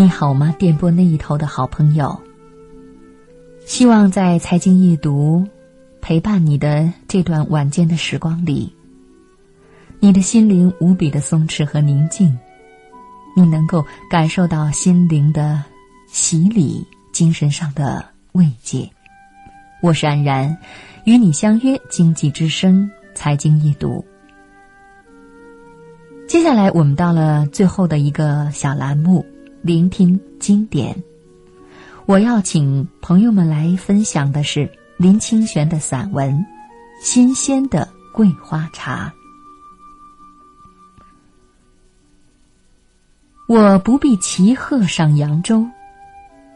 你好吗？电波那一头的好朋友。希望在财经夜读陪伴你的这段晚间的时光里，你的心灵无比的松弛和宁静，你能够感受到心灵的洗礼，精神上的慰藉。我是安然，与你相约经济之声财经夜读。接下来，我们到了最后的一个小栏目。聆听经典，我要请朋友们来分享的是林清玄的散文《新鲜的桂花茶》。我不必骑鹤上扬州，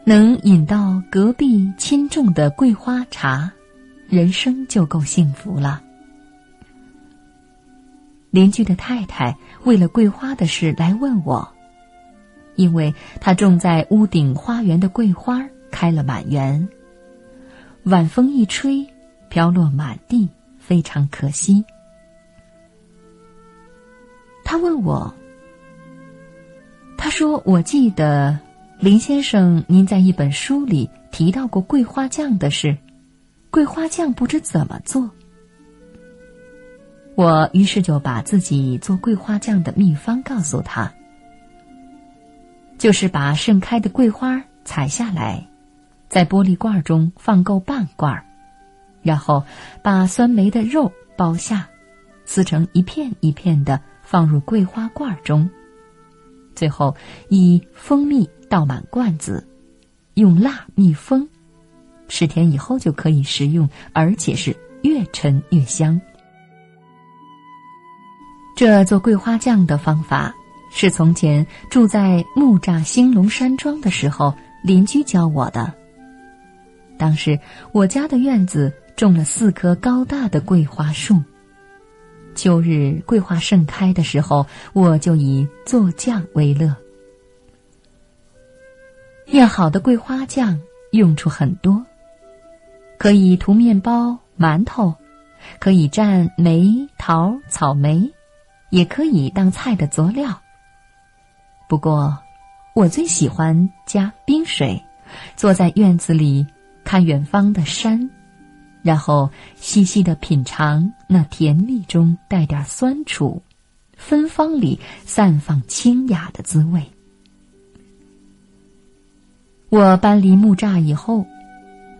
能饮到隔壁亲种的桂花茶，人生就够幸福了。邻居的太太为了桂花的事来问我。因为他种在屋顶花园的桂花开了满园，晚风一吹，飘落满地，非常可惜。他问我，他说：“我记得林先生，您在一本书里提到过桂花酱的事，桂花酱不知怎么做。”我于是就把自己做桂花酱的秘方告诉他。就是把盛开的桂花采下来，在玻璃罐中放够半罐，然后把酸梅的肉剥下，撕成一片一片的放入桂花罐中，最后以蜂蜜倒满罐子，用蜡密封，十天以后就可以食用，而且是越陈越香。这做桂花酱的方法。是从前住在木栅兴隆山庄的时候，邻居教我的。当时我家的院子种了四棵高大的桂花树。秋日桂花盛开的时候，我就以做酱为乐。酿好的桂花酱用处很多，可以涂面包、馒头，可以蘸梅、桃、草莓，也可以当菜的佐料。不过，我最喜欢加冰水，坐在院子里看远方的山，然后细细的品尝那甜蜜中带点酸楚、芬芳里散放清雅的滋味。我搬离木栅以后，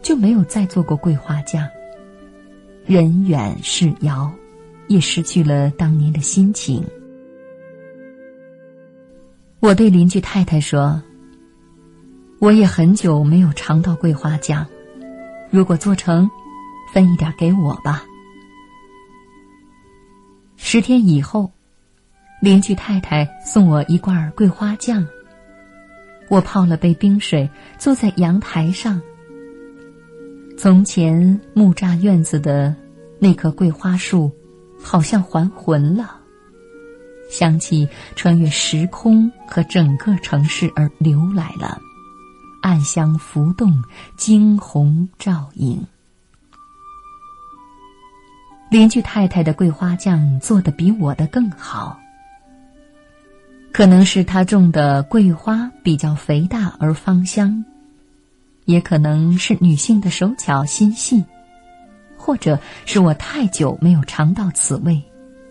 就没有再做过桂花酱。人远事遥，也失去了当年的心情。我对邻居太太说：“我也很久没有尝到桂花酱，如果做成，分一点给我吧。”十天以后，邻居太太送我一罐桂花酱。我泡了杯冰水，坐在阳台上。从前木栅院子的那棵桂花树，好像还魂了。香气穿越时空和整个城市而流来了，暗香浮动，惊鸿照影。邻居太太的桂花酱做的比我的更好，可能是她种的桂花比较肥大而芳香，也可能是女性的手巧心细，或者是我太久没有尝到此味。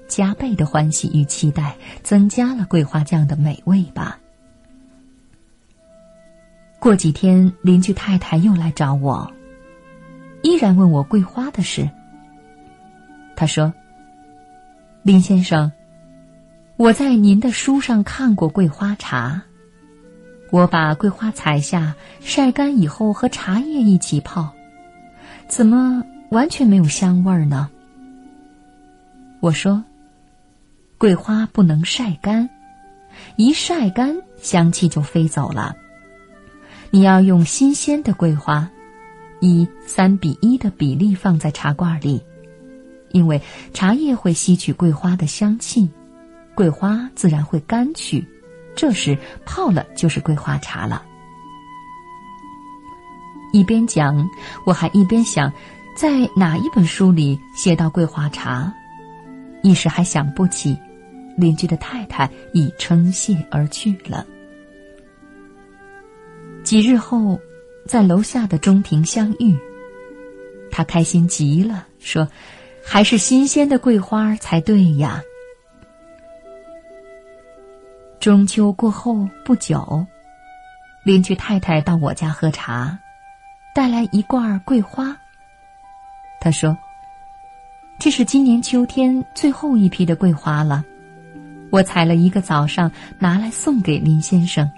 加倍的欢喜与期待，增加了桂花酱的美味吧。过几天，邻居太太又来找我，依然问我桂花的事。他说：“林先生，我在您的书上看过桂花茶，我把桂花采下晒干以后和茶叶一起泡，怎么完全没有香味儿呢？”我说。桂花不能晒干，一晒干香气就飞走了。你要用新鲜的桂花，以三比一的比例放在茶罐里，因为茶叶会吸取桂花的香气，桂花自然会干去，这时泡了就是桂花茶了。一边讲，我还一边想，在哪一本书里写到桂花茶，一时还想不起。邻居的太太已称谢而去了。几日后，在楼下的中庭相遇，他开心极了，说：“还是新鲜的桂花才对呀。”中秋过后不久，邻居太太到我家喝茶，带来一罐桂花。他说：“这是今年秋天最后一批的桂花了，我采了一个早上，拿来送给林先生。”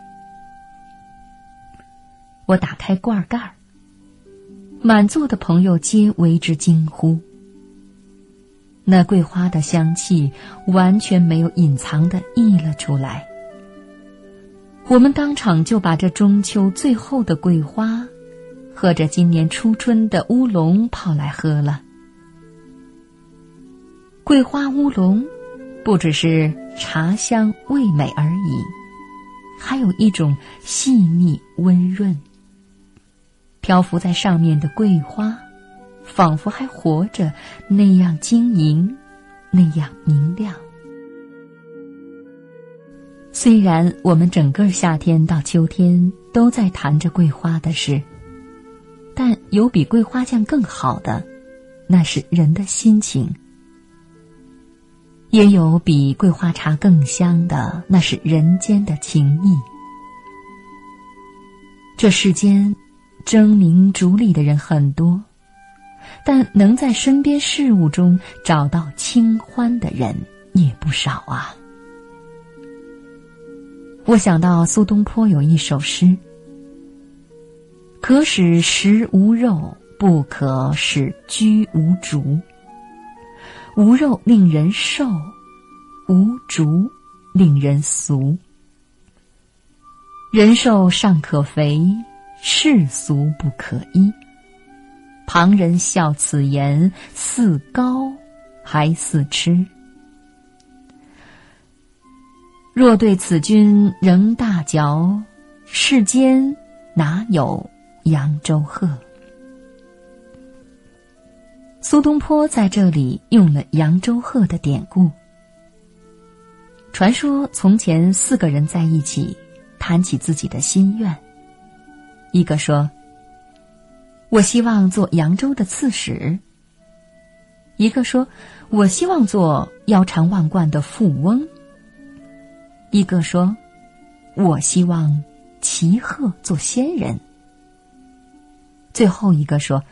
我打开罐盖儿，满座的朋友皆为之惊呼。那桂花的香气完全没有隐藏的溢了出来。我们当场就把这中秋最后的桂花，和着今年初春的乌龙泡来喝了。桂花乌龙，不只是茶香味美而已，还有一种细腻温润。漂浮在上面的桂花，仿佛还活着，那样晶莹，那样明亮。虽然我们整个夏天到秋天都在谈着桂花的事，但有比桂花酱更好的，那是人的心情；也有比桂花茶更香的，那是人间的情谊。这世间。争名逐利的人很多，但能在身边事物中找到清欢的人也不少啊。我想到苏东坡有一首诗：“可使食无肉，不可使居无竹。无肉令人瘦，无竹令人俗。人瘦尚可肥。”世俗不可依，旁人笑此言似高还似痴。若对此君仍大嚼，世间哪有扬州鹤？苏东坡在这里用了扬州鹤的典故。传说从前四个人在一起，谈起自己的心愿。一个说：“我希望做扬州的刺史。”一个说：“我希望做腰缠万贯的富翁。”一个说：“我希望骑鹤做仙人。”最后一个说：“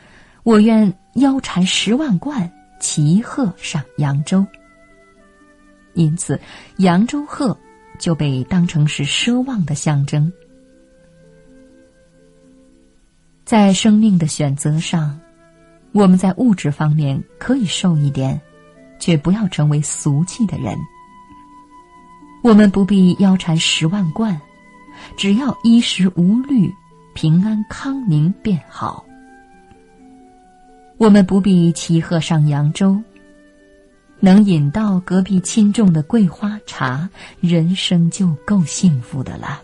我愿腰缠十万贯，骑鹤上扬州。”因此，扬州鹤就被当成是奢望的象征。在生命的选择上，我们在物质方面可以瘦一点，却不要成为俗气的人。我们不必腰缠十万贯，只要衣食无虑、平安康宁便好。我们不必骑鹤上扬州，能饮到隔壁亲种的桂花茶，人生就够幸福的了。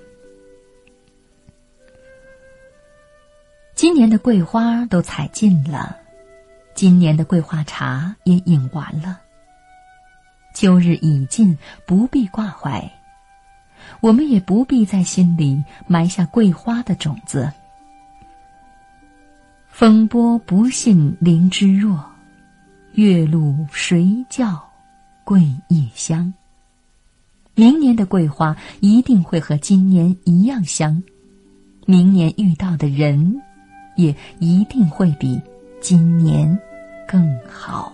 今年的桂花都采尽了，今年的桂花茶也饮完了。秋日已尽，不必挂怀，我们也不必在心里埋下桂花的种子。风波不信菱枝弱，月露谁教桂叶香？明年的桂花一定会和今年一样香，明年遇到的人。也一定会比今年更好。